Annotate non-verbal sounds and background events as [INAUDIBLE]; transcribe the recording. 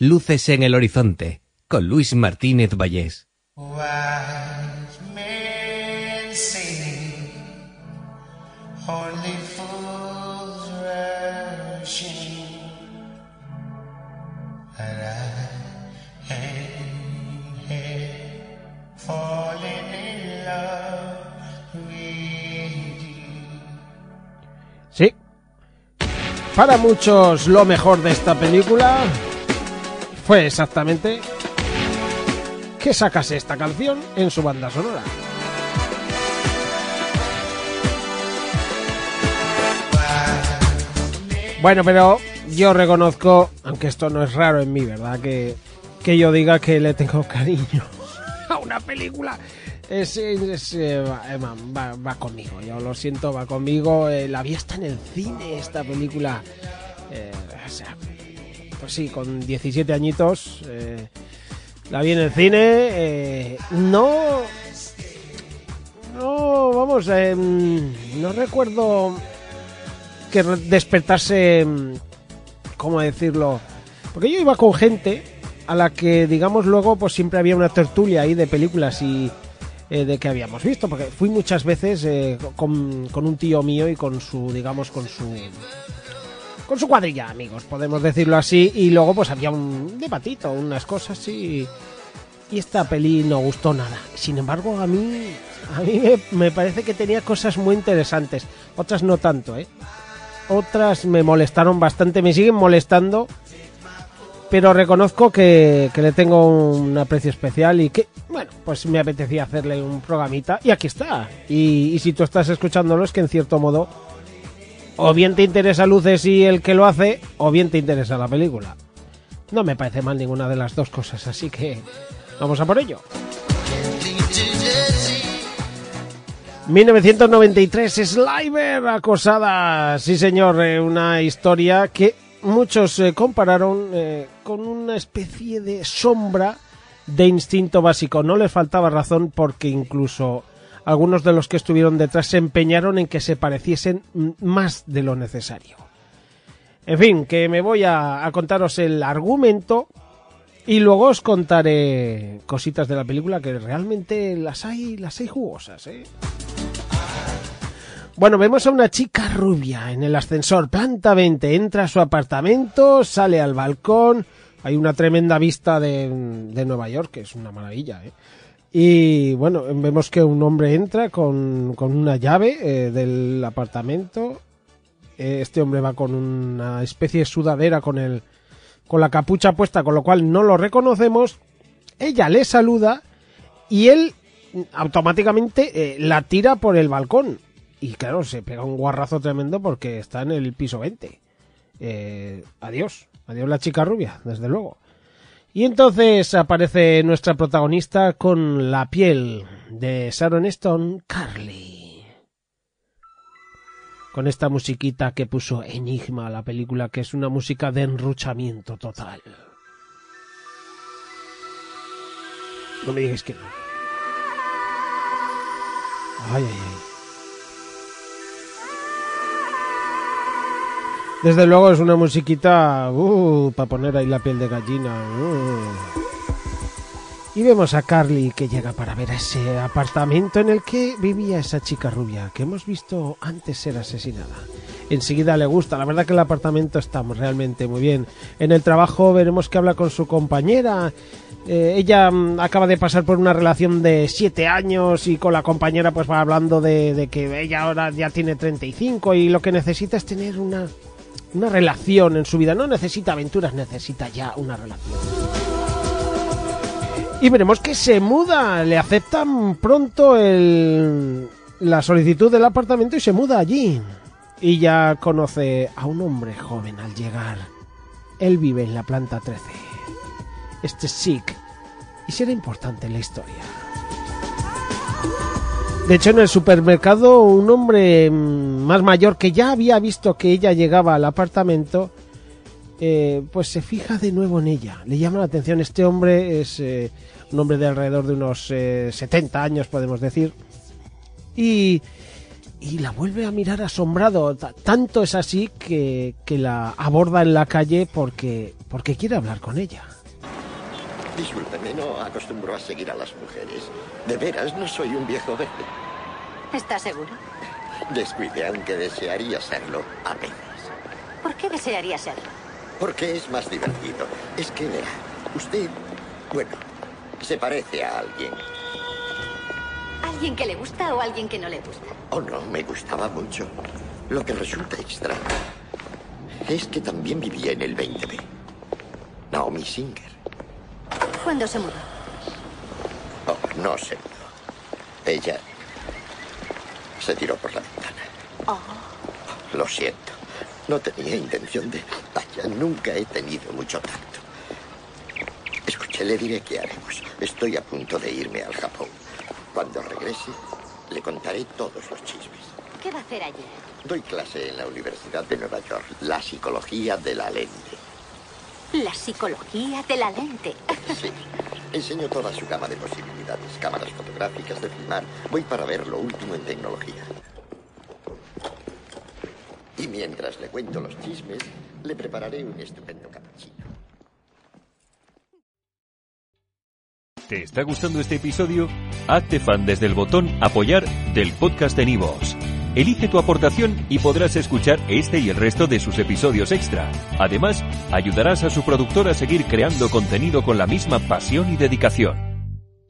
Luces en el horizonte, con Luis Martínez Vallés. Sí. Para muchos lo mejor de esta película fue exactamente que sacase esta canción en su banda sonora. Bueno, pero yo reconozco, aunque esto no es raro en mí, ¿verdad? Que, que yo diga que le tengo cariño [LAUGHS] a una película. Es, eh, va, eh, va- conmigo, yo lo siento, va conmigo. Eh, la vi hasta en el cine, esta película. O sea, pues sí, con 17 añitos. eh, la vi en el cine. eh, no. No, vamos, eh, no recuerdo que mm, ¿Cómo decirlo? Porque yo iba con gente a la que, digamos, luego pues siempre había una tertulia ahí de películas y de que habíamos visto, porque fui muchas veces con un tío mío y con su, digamos, con su con su cuadrilla, amigos, podemos decirlo así, y luego pues había un debatito, unas cosas y y esta peli no gustó nada. Sin embargo, a mí a mí me, parece que tenía cosas muy interesantes, otras no tanto, ¿eh? Otras me molestaron bastante, me siguen molestando, pero reconozco que, que le tengo un aprecio especial y que, bueno, pues me apetecía hacerle un programita y aquí está. Y, y si tú estás escuchándolo es que en cierto modo o bien te interesa Luces y el que lo hace, o bien te interesa la película. No me parece mal ninguna de las dos cosas, así que vamos a por ello. 1993, Sliver acosada. Sí, señor, eh, una historia que muchos eh, compararon eh, con una especie de sombra de instinto básico. No les faltaba razón porque incluso algunos de los que estuvieron detrás se empeñaron en que se pareciesen más de lo necesario. En fin, que me voy a, a contaros el argumento y luego os contaré cositas de la película que realmente las hay, las hay jugosas, ¿eh? Bueno, vemos a una chica rubia en el ascensor, planta 20, entra a su apartamento, sale al balcón, hay una tremenda vista de, de Nueva York, que es una maravilla, ¿eh? Y bueno, vemos que un hombre entra con, con una llave eh, del apartamento. Eh, Este hombre va con una especie de sudadera con el con la capucha puesta, con lo cual no lo reconocemos. Ella le saluda y él automáticamente eh, la tira por el balcón. Y claro, se pega un guarrazo tremendo porque está en el piso 20. Eh, adiós, adiós la chica rubia, desde luego. Y entonces aparece nuestra protagonista con la piel de Sharon Stone, Carly. Con esta musiquita que puso Enigma a la película, que es una música de enruchamiento total. No me digáis que no. Ay, ay, ay. Desde luego es una musiquita uh, para poner ahí la piel de gallina. uh. Y vemos a Carly que llega para ver ese apartamento en el que vivía esa chica rubia que hemos visto antes ser asesinada. Enseguida le gusta, la verdad que el apartamento está realmente muy bien. En el trabajo veremos que habla con su compañera. Eh, ella mm, acaba de pasar por una relación de 7 años y con la compañera pues va hablando de, que ella ahora ya tiene 35 y lo que necesita es tener una, una relación en su vida. No necesita aventuras, necesita ya una relación. Y veremos que se muda, le aceptan pronto el, la solicitud del apartamento y se muda allí. Y ya conoce a un hombre joven al llegar. Él vive en la planta 13. Este es Sick. Y será importante en la historia. De hecho, en el supermercado, un hombre mm, más mayor que ya había visto que ella llegaba al apartamento, eh, pues se fija de nuevo en ella. Le llama la atención. Este hombre es eh, un hombre de alrededor de unos eh, 70 años, podemos decir. Y, y la vuelve a mirar asombrado. Ta- Tanto es así que, que la aborda en la calle porque, porque quiere hablar con ella. Discúlpeme, no acostumbro a seguir a las mujeres. De veras, no soy un viejo verde. ¿Estás seguro? Descuide, aunque desearía serlo a veces. ¿Por qué desearía serlo? Porque es más divertido. Es que, usted, bueno, se parece a alguien. ¿Alguien que le gusta o alguien que no le gusta? Oh, no, me gustaba mucho. Lo que resulta extraño es que también vivía en el 20B. Naomi Singer. ¿Cuándo se mudó? Oh, no se mudó. Ella se tiró por la ventana. Oh, Lo siento. No tenía intención de... Vaya, nunca he tenido mucho tacto. Escuche, le diré qué haremos. Estoy a punto de irme al Japón. Cuando regrese, le contaré todos los chismes. ¿qué va a hacer allí? Doy clase en la Universidad de Nueva York, la psicología de la lente. La psicología de la lente. Sí, enseño toda su gama de posibilidades, cámaras fotográficas de filmar. Voy para ver lo último en tecnología. Y mientras le cuento los chismes, le prepararé un estupendo cappuccino. ¿Te está gustando este episodio? Hazte fan desde el botón Apoyar del podcast de Nivos. Elige tu aportación y podrás escuchar este y el resto de sus episodios extra. Además, ayudarás a su productor a seguir creando contenido con la misma pasión y dedicación.